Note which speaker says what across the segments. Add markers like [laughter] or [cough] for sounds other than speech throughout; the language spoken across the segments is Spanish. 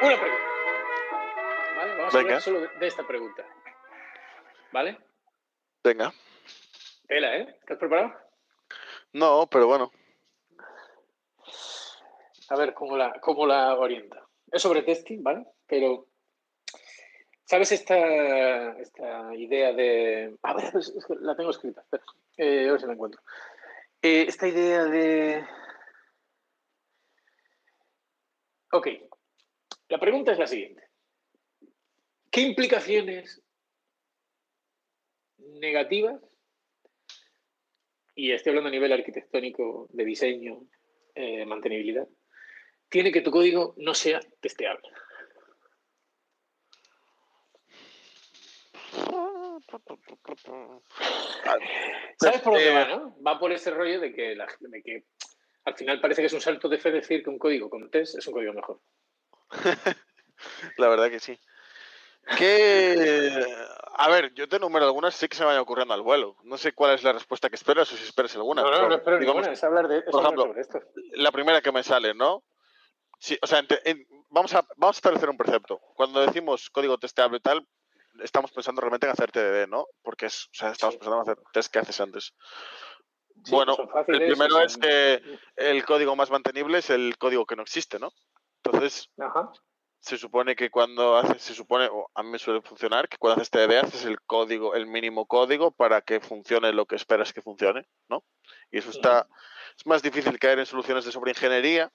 Speaker 1: Una pregunta. ¿Vale? Vamos a
Speaker 2: Venga.
Speaker 1: hablar solo de- de esta pregunta. ¿Vale?
Speaker 2: Venga.
Speaker 1: Tela, ¿eh? ¿Estás preparado?
Speaker 2: No, pero bueno.
Speaker 1: A ver cómo la, cómo la orienta. Es sobre testing, ¿vale? Pero, ¿sabes esta, esta idea de... A ver, la tengo escrita, espera. Eh, a ver si la encuentro. Eh, esta idea de... Ok. La pregunta es la siguiente. ¿Qué implicaciones negativas, y estoy hablando a nivel arquitectónico, de diseño, eh, mantenibilidad, tiene que tu código no sea testeable? ¿Sabes por dónde
Speaker 2: Eh,
Speaker 1: va, no? Va por ese rollo de que, la- de que al final parece que es un salto de fe decir que un código con test es un código mejor. [laughs]
Speaker 2: La verdad que sí. Que. A ver, yo te enumero algunas, sí que se me vayan ocurriendo al vuelo. No sé cuál es la respuesta que esperas o si esperas alguna.
Speaker 1: no, no,
Speaker 2: pero
Speaker 1: no espero
Speaker 2: digamos,
Speaker 1: ninguna, es hablar, de, es
Speaker 2: por
Speaker 1: hablar
Speaker 2: ejemplo,
Speaker 1: sobre esto.
Speaker 2: la primera que me sale, ¿no? Sí, o sea, ente- en- vamos, a, vamos a establecer un precepto. Cuando decimos código testeable y tal, estamos pensando realmente en hacer TDD, ¿no? Porque es, o sea, estamos
Speaker 1: Sí.
Speaker 2: pensando en hacer test que haces antes.
Speaker 1: Sí,
Speaker 2: bueno, el primero es que el código más mantenible es el código que no existe, ¿no? Entonces,
Speaker 1: Ajá.
Speaker 2: se supone que cuando haces, se supone, o a mí me suele funcionar, que cuando haces TDD haces el código, el mínimo código para que funcione lo que esperas que funcione, ¿no? Y eso está, es más difícil caer en soluciones de sobreingeniería,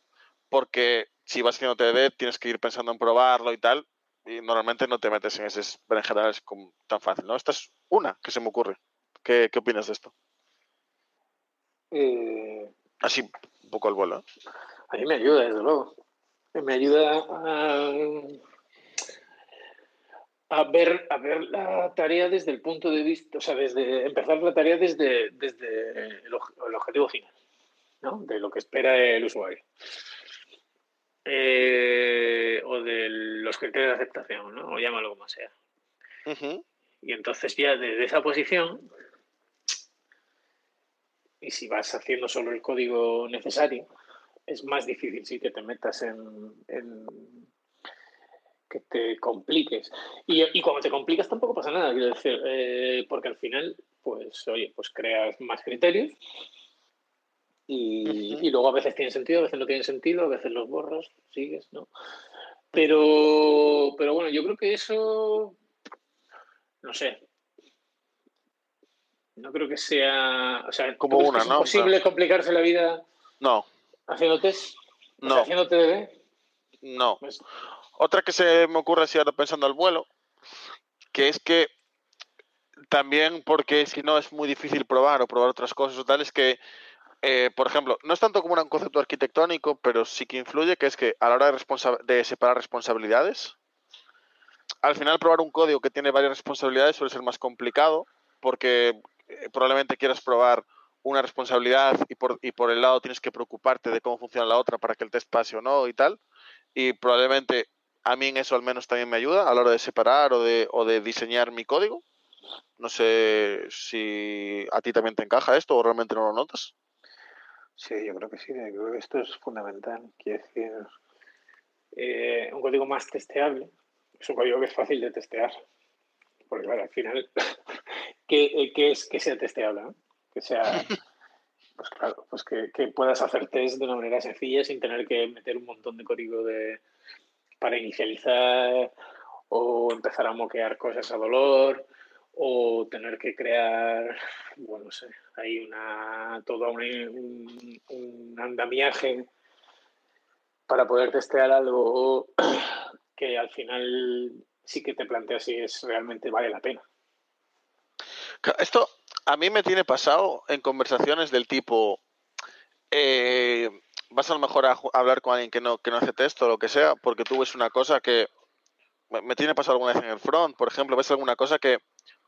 Speaker 2: porque si vas haciendo TDD tienes que ir pensando en probarlo y tal, y normalmente no te metes en esos berenjenales tan fácil, ¿no? Esta es una que se me ocurre. ¿Qué, qué opinas de esto?
Speaker 1: Eh,
Speaker 2: Así, un poco al vuelo. ¿eh?
Speaker 1: a mí me ayuda, desde luego. Me ayuda a, a ver, a ver la tarea desde el punto de vista, o sea, desde empezar la tarea desde, desde el, el objetivo final, ¿no? De lo que espera el usuario. Eh, o de los criterios de aceptación, ¿no? O llámalo como sea. Y entonces ya desde esa posición, y si vas haciendo solo el código necesario, es más difícil sí que te metas en, en- que te compliques. Y, y cuando te complicas tampoco pasa nada, quiero decir, eh, porque al final, pues, oye, pues creas más criterios y, luego a veces tienen sentido, a veces no tienen sentido, a veces los borras, sigues, ¿no? Pero, pero bueno, yo creo que eso, no sé, no creo que sea, o sea,
Speaker 2: Como
Speaker 1: ¿tú crees
Speaker 2: una,
Speaker 1: es
Speaker 2: ¿no?
Speaker 1: imposible complicarse la vida
Speaker 2: No,
Speaker 1: haciendo test, o
Speaker 2: No.
Speaker 1: sea, haciendo TDD.
Speaker 2: no.
Speaker 1: Pues,
Speaker 2: Otra que se me ocurre así ahora pensando al vuelo, que es que también porque si no es muy difícil probar o probar otras cosas o tal, es que, eh, por ejemplo, no es tanto como un concepto arquitectónico, pero sí que influye, que es que a la hora de, separar responsabilidades, al final probar un código que tiene varias responsabilidades suele ser más complicado, porque eh, probablemente quieras probar una responsabilidad y por, y por el lado tienes que preocuparte de cómo funciona la otra para que el test pase o no y tal. Y probablemente a mí en eso al menos también me ayuda a la hora de separar o de, o de diseñar mi código. No sé si a ti también te encaja esto o realmente no lo notas.
Speaker 1: Sí, yo creo que sí, creo que esto es fundamental. Quiero decir, eh, un código más testeable es un código que es fácil de testear. Porque, claro, al final, [laughs] ¿qué, eh, qué es que sea testeable? no? Que sea, [laughs] pues claro, pues que, que puedas hacer test de una manera sencilla sin tener que meter un montón de código de, para inicializar o empezar a moquear cosas a dolor o tener que crear, bueno, no sé, hay una, todo un, andamiaje para poder testear algo [clears throat] que al final sí que te planteas si es realmente vale la pena.
Speaker 2: Esto a mí me tiene pasado en conversaciones del tipo, eh, vas a lo mejor a, hablar con alguien que no, que no hace test o lo que sea, porque tú ves una cosa que me, me tiene pasado alguna vez en el front, por ejemplo, ves alguna cosa que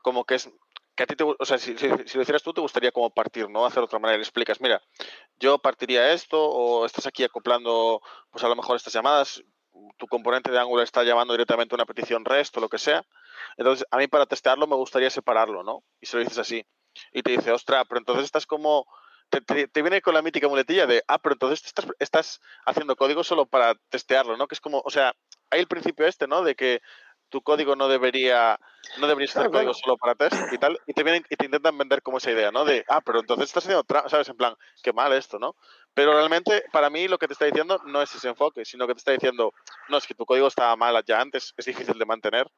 Speaker 2: como que es que a ti te, o sea, si, lo hicieras tú, te gustaría como partir, ¿no? Hacer otra manera. Explicas, mira, yo partiría esto, o estás aquí acoplando, pues a lo mejor estas llamadas, tu componente de ángulo está llamando directamente una petición REST o lo que sea. Entonces, a mí para testearlo me gustaría separarlo, ¿no? Y se lo dices así. Y te dice, ostra, pero entonces estás como. Te, te, viene con la mítica muletilla de, ah, pero entonces estás, estás haciendo código solo para testearlo, ¿no? Que es como, o sea, hay el principio este, ¿no? De que tu código no debería no debería ser código solo para test y tal, y te vienen y te intentan vender como esa idea, ¿no? De, ah, pero entonces estás haciendo, ¿sabes? En plan, qué mal esto, ¿no? Pero realmente, para mí, lo que te está diciendo no es ese enfoque, sino que te está diciendo, no, es que tu código estaba mal ya antes, es difícil de mantener,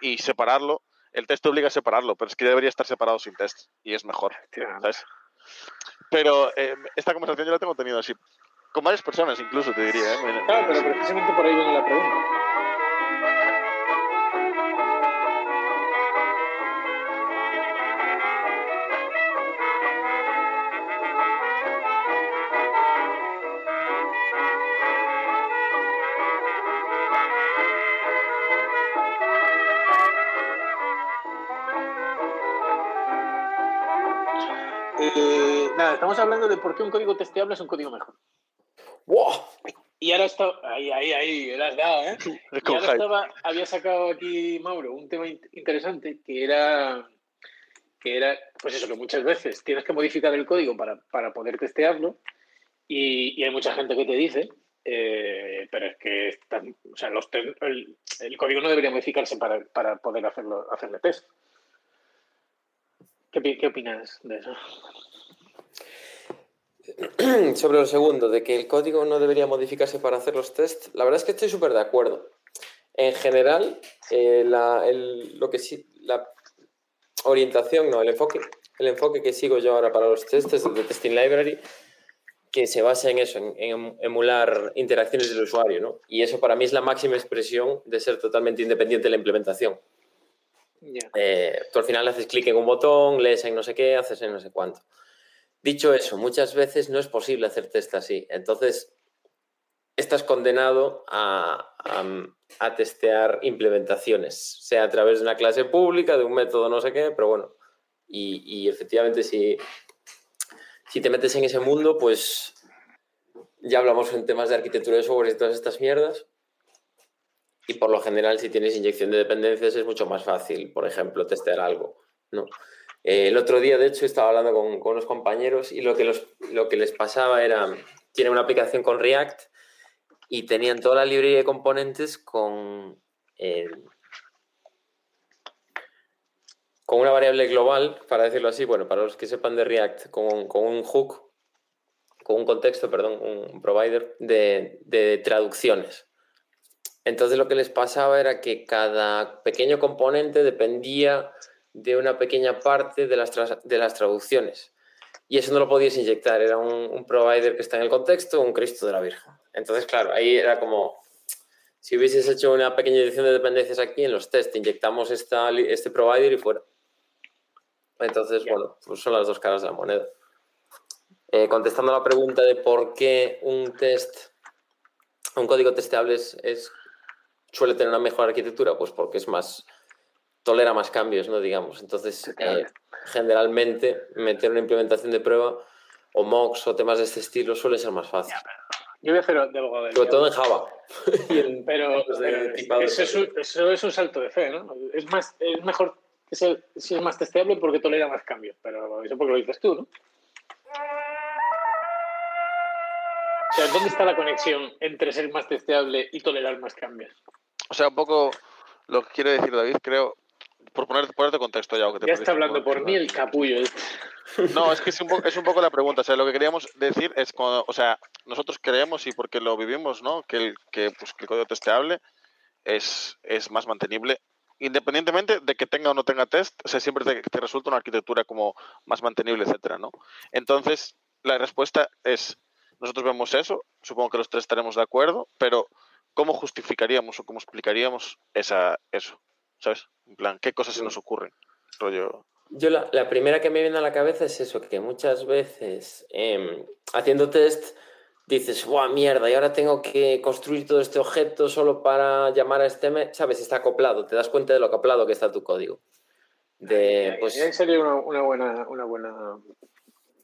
Speaker 2: y separarlo, el test te obliga a separarlo, pero es que debería estar separado sin test, y es mejor, ¿sabes? Pero eh, esta conversación yo la tengo tenido así, con varias personas incluso, te diría. ¿eh?
Speaker 1: Claro, pero precisamente por ahí viene la pregunta. Eh, nada, estamos hablando de por qué un código testeable es un código mejor.
Speaker 2: ¡Wow!
Speaker 1: Y ahora está, ahí, ahí, ahí, lo has dado, ¿eh? [laughs] Y ahora estaba, había sacado aquí Mauro un tema interesante que era, que era, pues eso, que muchas veces tienes que modificar el código para, para poder testearlo y, y, hay mucha gente que te dice, eh, pero es que están, o sea, los el, el, código no debería modificarse para, para poder hacerlo, hacerle test. ¿Qué, ¿Qué, opinas de eso? [clears throat]
Speaker 3: Sobre lo segundo, de que el código no debería modificarse para hacer los tests, la verdad es que estoy súper de acuerdo. En general, eh, la, el, lo que sí, la orientación, no, el enfoque, el enfoque que sigo yo ahora para los tests es el de Testing Library, que se basa en eso, en, en, emular interacciones del usuario, ¿no? Y eso para mí es la máxima expresión de ser totalmente independiente de la implementación. Eh, tú al final haces clic en un botón, lees en no sé qué, haces en no sé cuánto. Dicho eso, muchas veces no es posible hacer test así. Entonces, estás condenado a, a, testear implementaciones, sea a través de una clase pública, de un método no sé qué, pero bueno. Y, y efectivamente, si, si te metes en ese mundo, pues ya hablamos en temas de arquitectura de software y todas estas mierdas. Y por lo general, si tienes inyección de dependencias, es mucho más fácil, por ejemplo, testear algo. ¿no? Eh, el otro día, de hecho, estaba hablando con, con unos compañeros y lo que, los, lo que les pasaba era, tienen una aplicación con React y tenían toda la librería de componentes con, eh, con una variable global, para decirlo así, bueno, para los que sepan de React, con, con un hook, con un contexto, perdón, un provider de, de traducciones. Entonces lo que les pasaba era que cada pequeño componente dependía de una pequeña parte de las, de las traducciones. Y eso no lo podías inyectar, era un, provider que está en el contexto, un Cristo de la Virgen. Entonces, claro, ahí era como, si hubieses hecho una pequeña edición de dependencias aquí en los test, inyectamos esta, este provider y fuera. Entonces, bueno, pues son las dos caras de la moneda. Eh, contestando a la pregunta de por qué un test, un código testeable es, es, suele tener una mejor arquitectura, pues porque es más, tolera más cambios, ¿no? Digamos. Entonces, eh, generalmente, meter una implementación de prueba o mocks o temas de este estilo suele ser más fácil.
Speaker 1: Yo voy a hacer de abogado
Speaker 3: Sobre todo en Java. [laughs]
Speaker 1: en [laughs] pero, pero eso, es un, eso, es un, salto de fe, ¿no? Es, más, es mejor que sea, si es más testeable porque tolera más cambios, pero eso porque lo dices tú, ¿no? O sea, ¿dónde está la conexión entre ser más testeable y tolerar más cambios?
Speaker 2: O sea, un poco lo que quiere decir David, creo, por ponerte, ponerte contexto ya. Que te
Speaker 1: ya está hablando por mí el capullo.
Speaker 2: No, es que es un, poco, es un poco la pregunta. O sea, lo que queríamos decir es, cuando, o sea, nosotros creemos y porque lo vivimos, ¿no? Que el, que, pues, que el código testeable es, es más mantenible independientemente de que tenga o no tenga test, o sea, siempre te, te, resulta una arquitectura como más mantenible, etcétera, ¿no? Entonces, la respuesta es, nosotros vemos eso, supongo que los tres estaremos de acuerdo, pero ¿cómo justificaríamos o cómo explicaríamos esa, eso? ¿Sabes? En plan, ¿qué cosas se nos ocurren? Rollo...
Speaker 3: Yo la, la, primera que me viene a la cabeza es eso, que muchas veces eh, haciendo test dices, ¡buah, mierda! Y ahora tengo que construir todo este objeto solo para llamar a este... ¿Sabes? Está acoplado, te das cuenta de lo acoplado que está tu código. de pues,
Speaker 1: sería una, buena, una buena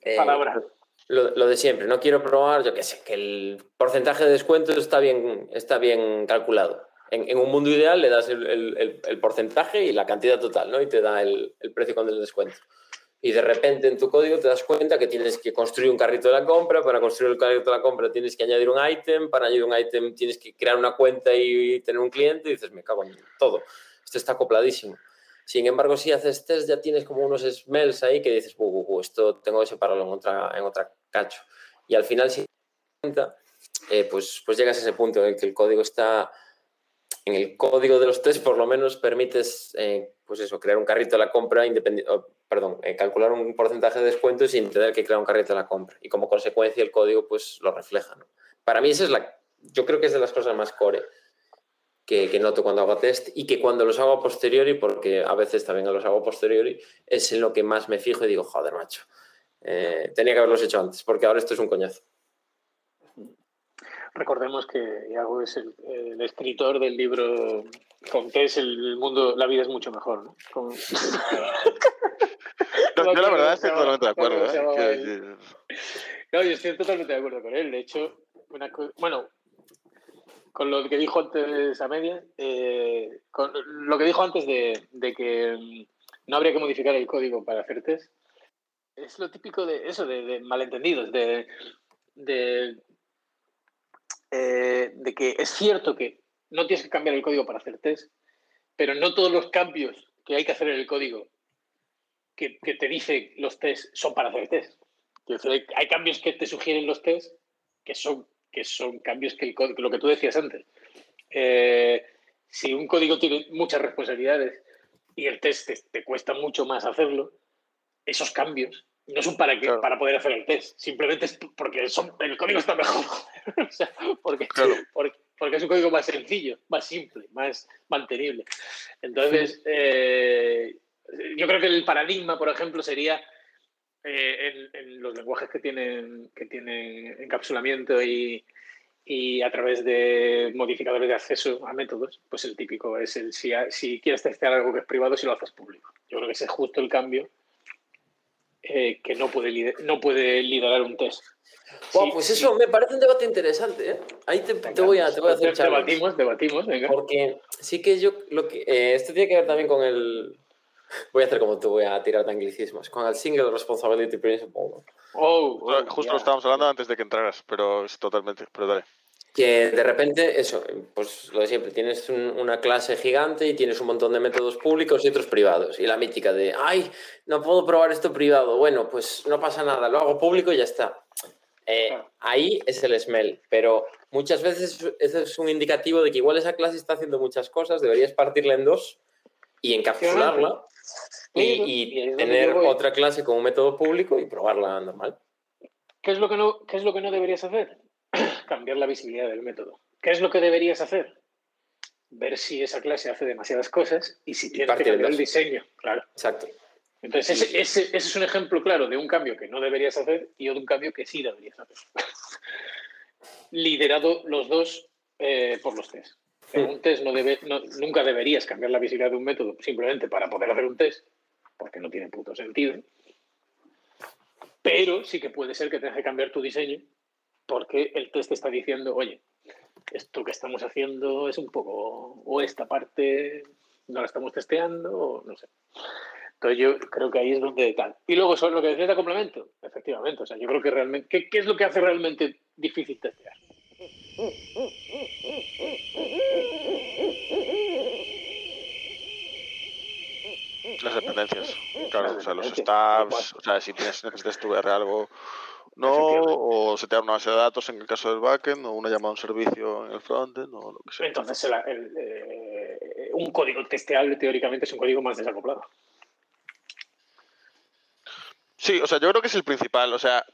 Speaker 1: eh, palabra.
Speaker 3: Lo, de siempre, no quiero probar, yo qué sé, que el porcentaje de descuento está bien, está bien calculado. En, un mundo ideal le das el, el, porcentaje y la cantidad total, ¿no? Y te da el, precio con el descuento. Y de repente en tu código te das cuenta que tienes que construir un carrito de la compra, para construir el carrito de la compra tienes que añadir un ítem, para añadir un ítem tienes que crear una cuenta y tener un cliente y dices, me cago en todo. Esto está acopladísimo. Sin embargo, si haces test ya tienes como unos smells ahí que dices, esto tengo que separarlo en otra, en otra cacho. Y al final, si eh, pues, pues llegas a ese punto en el que el código está, en el código de los test por lo menos permites, eh, pues eso, crear un carrito de la compra independiente, perdón, eh, calcular un porcentaje de descuento sin tener que crear un carrito de la compra. Y como consecuencia el código pues lo refleja. Para mí esa es la, yo creo que es de las cosas más core que, noto cuando hago test y que cuando los hago a posteriori, porque a veces también los hago a posteriori, es en lo que más me fijo y digo, joder, macho, eh, tenía que haberlos hecho antes, porque ahora esto es un coñazo.
Speaker 1: Recordemos que Iago es el, escritor del libro con que es el mundo, la vida es mucho mejor, ¿no? [laughs] [laughs]
Speaker 2: yo la verdad estoy totalmente de acuerdo. ¿eh?
Speaker 1: No, yo estoy totalmente de acuerdo con él. De hecho, bueno, con lo que dijo antes a media, eh, con lo que dijo antes de, que mm, no habría que modificar el código para hacer test, es lo típico de eso, de, malentendidos, de, eh, de, que es cierto que no tienes que cambiar el código para hacer test, pero no todos los cambios que hay que hacer en el código que, te dice los test son para hacer test. Hay cambios que te sugieren los test que son que son cambios que, el, lo que tú decías antes. Eh, si un código tiene muchas responsabilidades y el test te, cuesta mucho más hacerlo, esos cambios no son para, que, para poder hacer el test, simplemente es porque son, el código está mejor. [laughs] o sea, porque, porque, es un código más sencillo, más simple, más mantenible. Entonces, eh, yo creo que el paradigma, por ejemplo, sería eh, en, los lenguajes que tienen, que tienen encapsulamiento y, y, a través de modificadores de acceso a métodos, pues el típico es el si, si quieres testear algo que es privado, si lo haces público. Yo creo que ese es justo el cambio eh, que no puede, no puede liderar un test.
Speaker 3: pues eso me parece un debate interesante. ¿eh? Ahí te, voy a, te voy a hacer
Speaker 1: Debatimos, debatimos, venga.
Speaker 3: Porque sí que yo, lo que, esto tiene que ver también con el, Voy a hacer como tú, voy a tirar de anglicismos. Con el Single Responsibility Principle. Oh,
Speaker 2: oh Justo lo estábamos hablando antes de que entraras, pero es totalmente. Pero dale.
Speaker 3: Que de repente, eso, pues lo de siempre, tienes una clase gigante y tienes un montón de métodos públicos y otros privados. Y la mítica de, ay, no puedo probar esto privado. Bueno, pues no pasa nada, lo hago público y ya está. Eh, ahí es el smell, pero muchas veces eso es un indicativo de que igual esa clase está haciendo muchas cosas, deberías partirla en dos y encapsularla y, tener otra clase con un método público y probarla normal.
Speaker 1: ¿Qué es lo que no, qué es lo que no deberías hacer? [coughs] Cambiar la visibilidad del método. ¿Qué es lo que deberías hacer? Ver si esa clase hace demasiadas cosas y si tiene que cambiar el diseño. Claro.
Speaker 3: Exacto.
Speaker 1: Entonces, ese, es un ejemplo claro de un cambio que no deberías hacer y de un cambio que sí deberías hacer. [laughs] Liderado los dos eh, por los test. En un test no debe, nunca deberías cambiar la visibilidad de un método simplemente para poder hacer un test, porque no tiene puto sentido. Pero sí que puede ser que tengas que cambiar tu diseño porque el test está diciendo, oye, esto que estamos haciendo es un poco, o esta parte no la estamos testeando, o no sé. Entonces yo creo que ahí es donde tal. Y luego sobre lo que decías de complemento, efectivamente, o sea, yo creo que realmente, ¿qué, qué es lo que hace realmente difícil testear?
Speaker 2: Las dependencias, claro, o sea, los stabs, o sea, si tienes, necesitas estudiar algo, no, o setear una base de datos en el caso del backend, o una llamada a un servicio en el frontend, o lo que sea.
Speaker 1: Entonces, eh, un código testeable teóricamente es un código más desacoplado.
Speaker 2: Sí, o sea, yo creo que es el principal, o sea,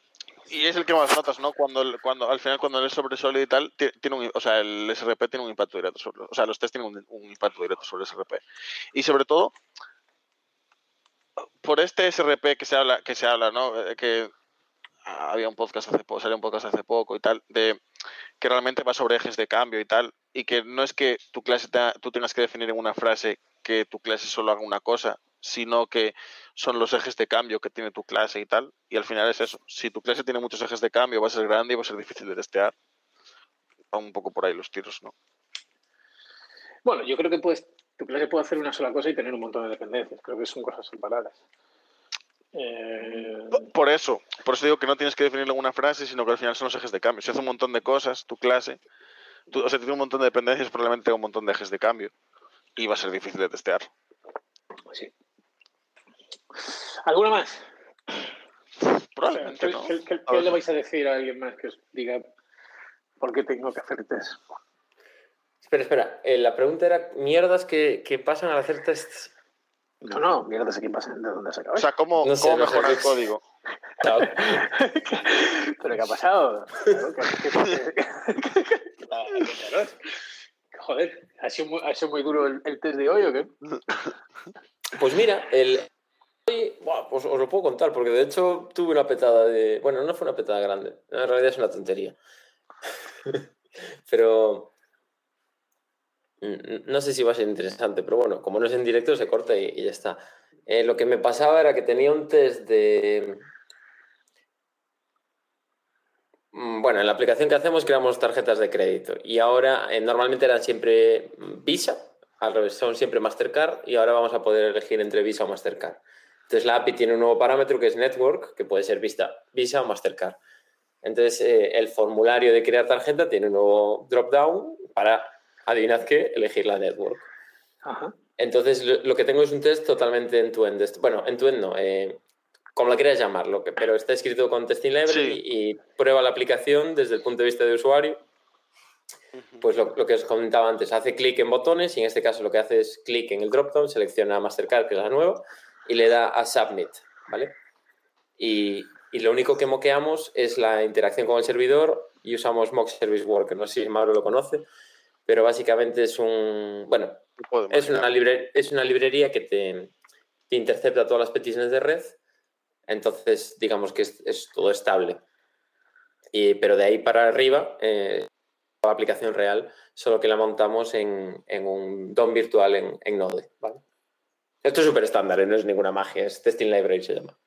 Speaker 2: y es el que más notas, ¿no? Cuando, cuando al final cuando es sobre sólido y tal, tiene un, o sea, el SRP tiene un impacto directo sobre, o sea, los test tienen un, impacto directo sobre el SRP. Y sobre todo, por este SRP que se habla, que se habla, ¿no? Eh, que había un podcast hace poco, salió un podcast hace poco y tal, de que realmente va sobre ejes de cambio y tal, y que no es que tu clase tú tengas que definir en una frase que tu clase solo haga una cosa, sino que son los ejes de cambio que tiene tu clase y tal. Y al final es eso. Si tu clase tiene muchos ejes de cambio, va a ser grande y va a ser difícil de testear. Va un poco por ahí los tiros, ¿no?
Speaker 1: Bueno, yo creo que puedes, tu clase puede hacer una sola cosa y tener un montón de dependencias. Creo que son cosas separadas. Eh,
Speaker 2: Por eso, por eso digo que no tienes que definirlo en una frase, sino que al final son los ejes de cambio. Si hace un montón de cosas, tu clase, tú, o sea, tiene un montón de dependencias, probablemente tenga un montón de ejes de cambio. Y va a ser difícil de testear.
Speaker 1: sí. ¿Alguna más? O sea,
Speaker 2: Probablemente
Speaker 1: ¿Qué,
Speaker 2: no.
Speaker 1: qué- le vais a decir a alguien más que os diga por qué tengo que hacer test?
Speaker 3: Espera, espera. eh, la pregunta era mierdas que, que pasan al hacer tests.
Speaker 1: No, no, mierda, sé qué pasa, de dónde has acabado.
Speaker 2: O sea, ¿cómo,
Speaker 3: No sé,
Speaker 2: cómo
Speaker 3: no sé,
Speaker 2: mejora el código?
Speaker 3: Chao. [laughs]
Speaker 1: ¿Pero qué ha pasado? Claro, ¿qué- qué- qué- Claro. Joder, ¿ha sido muy, ha sido muy duro el, el test de hoy o qué?
Speaker 3: Pues mira, el. hoy, pues os lo puedo contar, porque de hecho tuve una petada de. Bueno, no fue una petada grande, en realidad es una tontería. [laughs] pero. Mm, No sé si va a ser interesante, pero bueno, como no es en directo, se corta y, ya está. Eh, lo que me pasaba era que tenía un test de. Mm, Bueno, en la aplicación que hacemos creamos tarjetas de crédito y ahora eh, normalmente eran siempre Visa, al revés, son siempre Mastercard y ahora vamos a poder elegir entre Visa o Mastercard. Entonces la API tiene un nuevo parámetro que es Network, que puede ser Visa, Visa o Mastercard. Entonces eh, el formulario de crear tarjeta tiene un nuevo drop-down para, adivinad qué, elegir la Network.
Speaker 1: Ajá.
Speaker 3: Entonces lo, lo que tengo es un test totalmente end-to-end. Bueno, end-to-end no, eh, como lo quieras llamarlo, que- pero está escrito con Testing Library
Speaker 2: Sí.
Speaker 3: y prueba la aplicación desde el punto de vista de usuario. Pues lo, lo que os comentaba antes, hace clic en botones y en este caso lo que hace es clic en el dropdown, selecciona Mastercard, que es la nueva, y le da a Submit, ¿vale? Y, y lo único que moqueamos es la interacción con el servidor y usamos Mock Service Worker, no sé si Mauro lo conoce, pero básicamente es un, bueno, es una, libre- es una librería que te, te intercepta todas las peticiones de red, entonces digamos que es, es todo estable. Y, pero de ahí para arriba, eh, la aplicación real, solo que la montamos en, en un DOM virtual en, en Node. ¿vale? Esto es súper estándar, ¿eh? no es ninguna magia, es Testing Library se llama.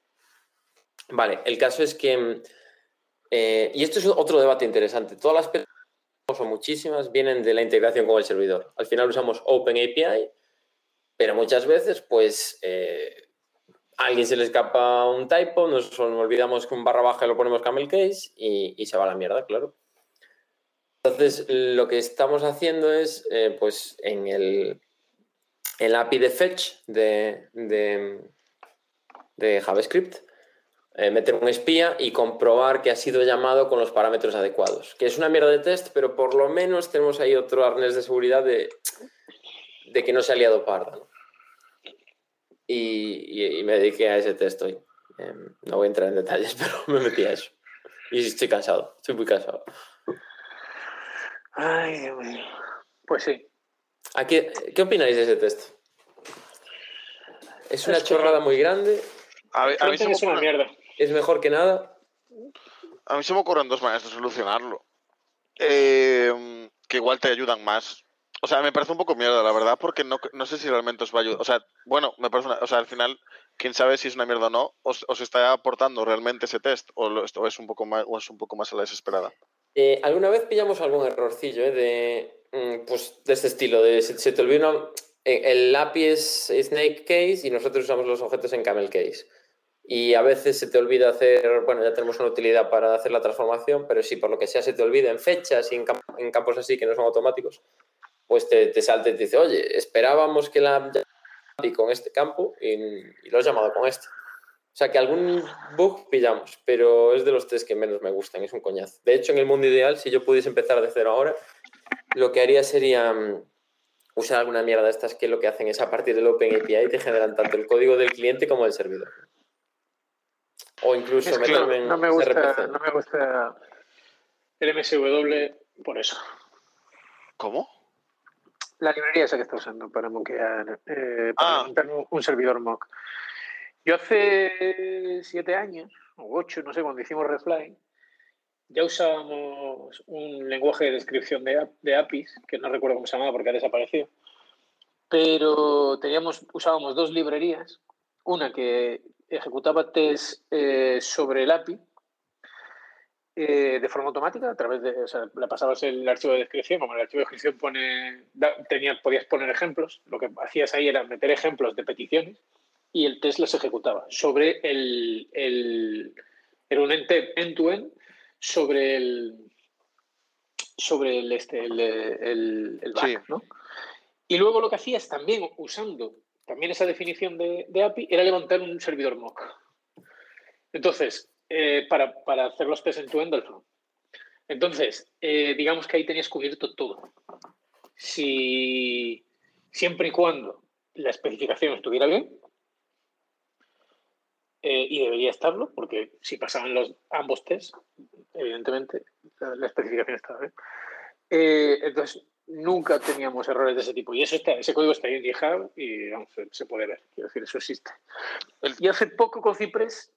Speaker 3: Vale, el caso es que, mm, eh, y esto es otro debate interesante, todas las o muchísimas, vienen de la integración con el servidor. Al final usamos OpenAPI, pero muchas veces, pues, eh, a alguien se le escapa un typo, nos olvidamos que un barra baja lo ponemos camel case y, se va a la mierda, claro. Entonces, lo que estamos haciendo es, eh, pues, en el, el API de fetch de, de JavaScript, eh, meter un espía y comprobar que ha sido llamado con los parámetros adecuados. Que es una mierda de test, pero por lo menos tenemos ahí otro arnés de seguridad de, de que no se ha liado parda. ¿no? Y, y- y me dediqué a ese test hoy. Eh, no voy a entrar en detalles, [laughs] pero me metí a eso. Y estoy cansado, estoy muy cansado.
Speaker 1: Ay, Dios mío. Pues sí.
Speaker 3: ¿A qué, ¿Qué opináis de ese test? Es una
Speaker 1: Es que-
Speaker 3: chorrada muy grande,
Speaker 2: A, a mí se
Speaker 1: Frontend
Speaker 2: me
Speaker 1: es una mierda.
Speaker 3: Es mejor que nada.
Speaker 2: A mí se me ocurren dos maneras de solucionarlo. Eh, que igual te ayudan más. O sea, me parece un poco mierda, la verdad, porque no, no sé si realmente os va a ayudar. O sea, bueno, me parece una- o sea, al final, quién sabe si es una mierda o no, os, os está aportando realmente ese test, o, lo- o es un poco más, o es un poco más a la desesperada.
Speaker 3: Eh, ¿Alguna vez pillamos algún errorcillo eh, de, mm, pues, de este estilo? De se, se te olvida una- el API es Snake Case y nosotros usamos los objetos en Camel Case. Y a veces se te olvida hacer, bueno, ya tenemos una utilidad para hacer la transformación, pero si por lo que sea se te olvida en fechas y en, cam- en campos así que no son automáticos, pues te, te salta y te dice, oye, esperábamos que la API con este campo y, y lo has llamado con este. O sea que algún bug pillamos, pero es de los test que menos me gustan, es un coñazo. De hecho, en el mundo ideal, si yo pudiese empezar de cero ahora, lo que haría sería mm, usar alguna mierda de estas que lo que hacen es a partir del OpenAPI te generan tanto el código del cliente como del servidor. O incluso
Speaker 1: Es que
Speaker 3: meterme en
Speaker 1: no me gusta,
Speaker 3: RPC.
Speaker 1: no me gusta el MSW por eso.
Speaker 2: ¿Cómo?
Speaker 1: La librería esa que está usando para moquear, eh, para
Speaker 2: Ah.
Speaker 1: montar un, un servidor mock. Yo hace siete años, o ocho, no sé, cuando hicimos Refly, ya usábamos un lenguaje de descripción de, de APIs, que no recuerdo cómo se llamaba porque ha desaparecido, pero teníamos, usábamos dos librerías una que ejecutaba test eh, sobre el API eh, de forma automática, a través de, o sea, le pasabas el archivo de descripción, como el archivo de descripción pone, tenía, podías poner ejemplos, lo que hacías ahí era meter ejemplos de peticiones y el test los ejecutaba sobre el, el era un end-to-end sobre el sobre el, este, el, el, el back, ¿no? Y luego lo que hacías también usando también esa definición de, API era levantar un servidor mock. Entonces, eh, para, hacer los test en tu end Entonces, eh, digamos que ahí tenías cubierto todo. Si siempre y cuando la especificación estuviera bien, eh, y debería estarlo, porque si pasaban los ambos tests, evidentemente la, especificación estaba bien. entonces, nunca teníamos errores de ese tipo. Y eso está, ese código está ahí en GitHub y se, puede ver. Quiero decir, eso existe. Y hace poco con Cypress,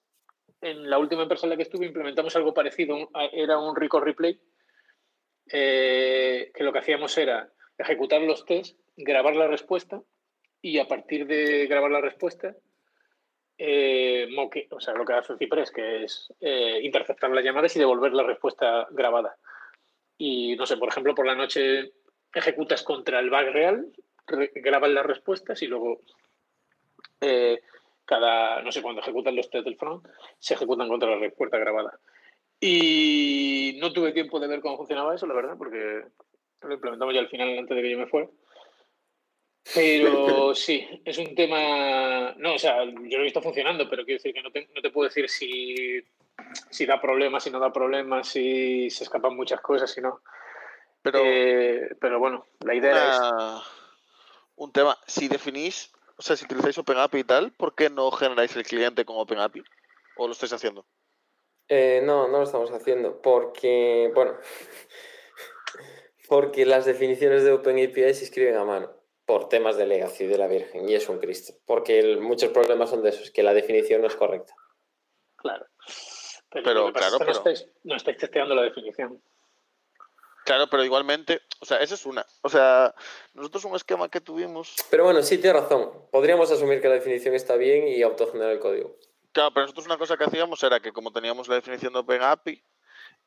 Speaker 1: en la última empresa en la que estuve, implementamos algo parecido. Era un record replay, eh, que lo que hacíamos era ejecutar los tests, grabar la respuesta y a partir de grabar la respuesta, eh, o sea, lo que hace Cypress, que es eh, interceptar las llamadas y devolver la respuesta grabada. Y no sé, por ejemplo, por la noche ejecutas contra el bug real, grabas las respuestas y luego eh, cada, no sé, cuando ejecutan los test del front, se ejecutan contra la respuesta grabada. Y no tuve tiempo de ver cómo funcionaba eso, la verdad, porque lo implementamos ya al final antes de que yo me fuera. Pero [laughs] sí, es un tema. No, o sea, yo lo he visto funcionando, pero quiero decir que no te, no te puedo decir si, si da problemas, si no da problemas, si se escapan muchas cosas, si no. Pero, eh, pero bueno, la idea es...
Speaker 2: Un tema, si definís, o sea, si utilizáis OpenAPI y tal, ¿por qué no generáis el cliente con OpenAPI? ¿O lo estáis haciendo?
Speaker 3: Eh, no, no lo estamos haciendo, porque, bueno, [laughs] porque las definiciones de OpenAPI se escriben a mano por temas de legacy de la Virgen, y es un Cristo, porque muchos problemas son de esos, que la definición no es correcta.
Speaker 1: Claro. Pero, claro, pero... No, estáis, no estáis testeando la definición.
Speaker 2: Claro, pero igualmente, o sea, esa es una. O sea, nosotros un esquema que tuvimos.
Speaker 3: Pero bueno, sí, tiene razón. Podríamos asumir que la definición está bien y autogenerar el código.
Speaker 2: Claro, pero nosotros una cosa que hacíamos era que como teníamos la definición de OpenAPI,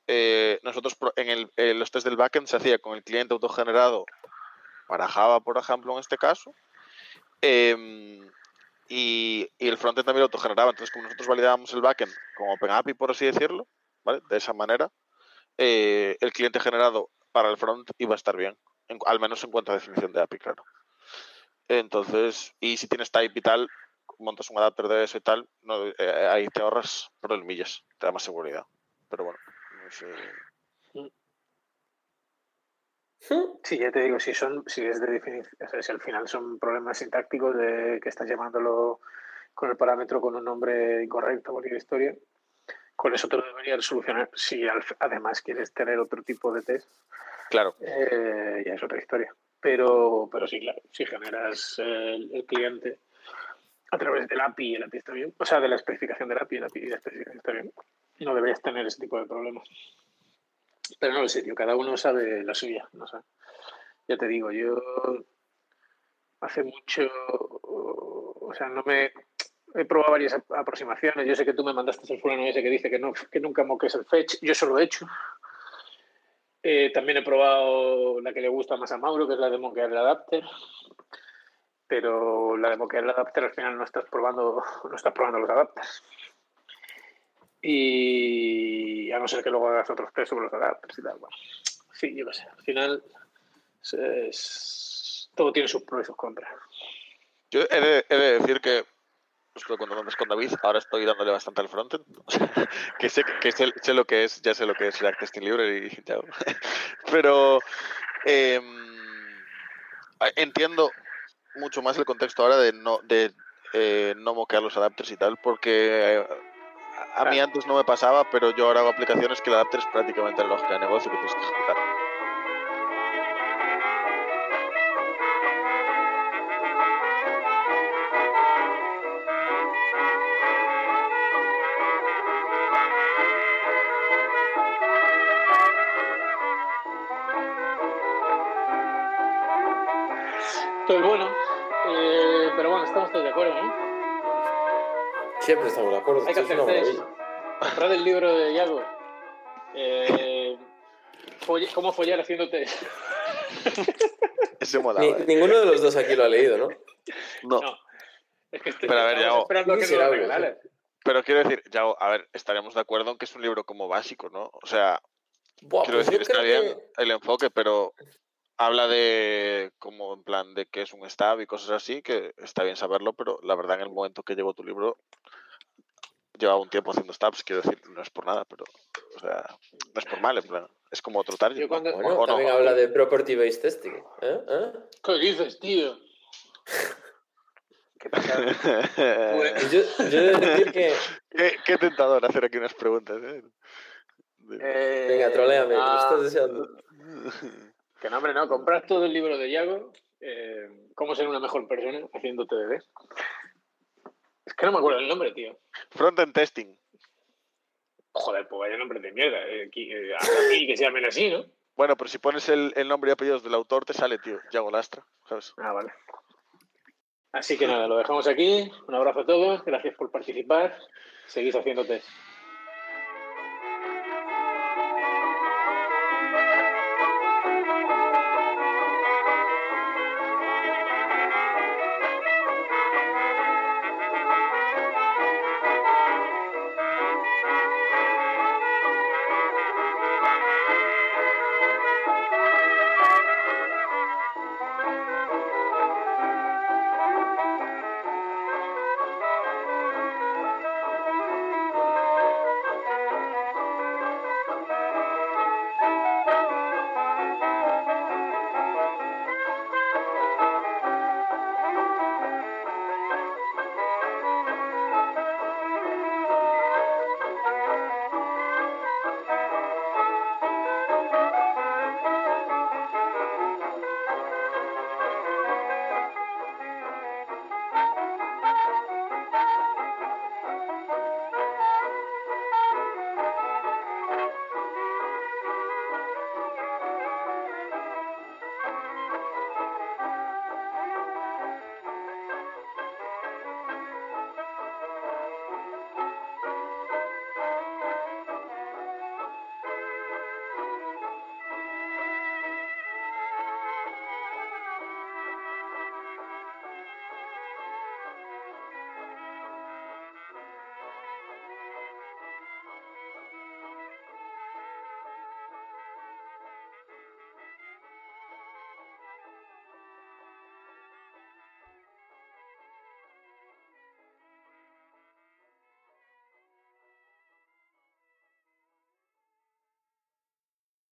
Speaker 2: eh, nosotros en, el, los test del backend se hacía con el cliente autogenerado para Java, por ejemplo, en este caso. Em, y, y, el frontend también lo autogeneraba. Entonces, como nosotros validábamos el backend con OpenAPI, por así decirlo, ¿vale? De esa manera, eh, el cliente generado para el front iba a estar bien, al menos en cuanto a definición de API, claro. Entonces, y si tienes type y tal, montas un adapter de eso y tal, eh, ahí te ahorras problemillas, te da más seguridad. Pero bueno, no.
Speaker 1: Sí, ya te digo, si son, si es de definición, si al final son problemas sintácticos de que estás llamándolo con el parámetro con un nombre incorrecto, cualquier historia, con eso te lo deberías solucionar si además quieres tener otro tipo de test.
Speaker 2: Claro.
Speaker 1: Eh, ya es otra historia. Pero, pero sí, claro, si generas el, cliente a través del API, el API está bien, o sea, de la especificación del API, el API la especificación está bien, no deberías tener ese tipo de problemas. Pero no lo sé, tío, cada uno sabe la suya, no sé. Ya te digo, yo hace mucho, o sea, no me he probado varias aproximaciones. Yo sé que tú me mandaste el fulano ese que dice que, no, que nunca moques el fetch. Yo solo lo he hecho. Eh, también he probado la que le gusta más a Mauro, que es la de moquear el adapter. Pero la de moquear el adapter al final no estás probando, no estás probando los adapters. Y a no ser que luego hagas otros test sobre los adapters y tal. Bueno, sí, yo qué sé. Al final todo tiene sus pros y sus contras.
Speaker 2: Yo he de decir que estuve cuando antes con David, ahora estoy dándole bastante al frontend. [laughs] que sé, que sé, lo que es, ya sé lo que es React Testing Libre y [laughs] ya. Pero em, entiendo mucho más el contexto ahora de no, de, eh, no moquear los adapters y tal, porque eh, a mí antes no me pasaba, pero yo ahora hago aplicaciones que el adapter es prácticamente la lógica de negocio que tienes que ejecutar.
Speaker 1: Acuerdo, ¿no?
Speaker 3: Siempre estamos de acuerdo.
Speaker 1: Hay que hacer test. Comprad el libro de Yago. Eh, ¿Cómo follar haciendo test?
Speaker 2: Ese molaba.
Speaker 3: Ni-
Speaker 2: eh.
Speaker 3: ninguno de los dos aquí lo ha leído, ¿no?
Speaker 2: No.
Speaker 1: No. Es que estoy
Speaker 2: Pero a ver, Yago.
Speaker 1: esperando a que lo regalaran.
Speaker 2: Pero quiero decir, ya, a ver, estaríamos de acuerdo en que es un libro como básico, ¿no? O sea,
Speaker 3: Buah,
Speaker 2: quiero
Speaker 3: pues
Speaker 2: decir, está bien
Speaker 3: que-
Speaker 2: el enfoque, pero habla de como en plan de que es un stab y cosas así, que está bien saberlo, pero la verdad en el momento que llegó tu libro llevaba un tiempo haciendo stabs, quiero decir, no es por nada, pero o sea, no es por mal, en plan, es como otro target.
Speaker 1: Yo
Speaker 2: ¿no?
Speaker 1: cuando-
Speaker 3: Bueno,
Speaker 2: ¿O no?
Speaker 3: también habla de property based testing. ¿eh? ¿Eh?
Speaker 1: ¿Qué dices, tío? [laughs] ¿Qué pasa? Pues- [laughs]
Speaker 3: Yo, yo he de decir que.
Speaker 2: qué, qué tentador hacer aquí unas preguntas, ¿eh? De-
Speaker 1: Eh,
Speaker 3: Venga, troléame,
Speaker 1: ah,
Speaker 3: lo estás deseando. [laughs]
Speaker 1: Que no, hombre, no. Comprar todo el libro de Yago. eh, ¿Cómo ser una mejor persona haciendo TDD? Es que no me acuerdo el nombre, tío.
Speaker 2: Frontend testing.
Speaker 1: Joder, pues vaya nombre de mierda. Eh, qui- eh, que se llamen así, ¿no?
Speaker 2: Bueno, pero si pones el, el nombre y apellidos del autor, te sale, tío, Yago Lastra, ¿sabes?
Speaker 1: Ah, vale. Así que nada, lo dejamos aquí. Un abrazo a todos. Gracias por participar. Seguís haciendo test.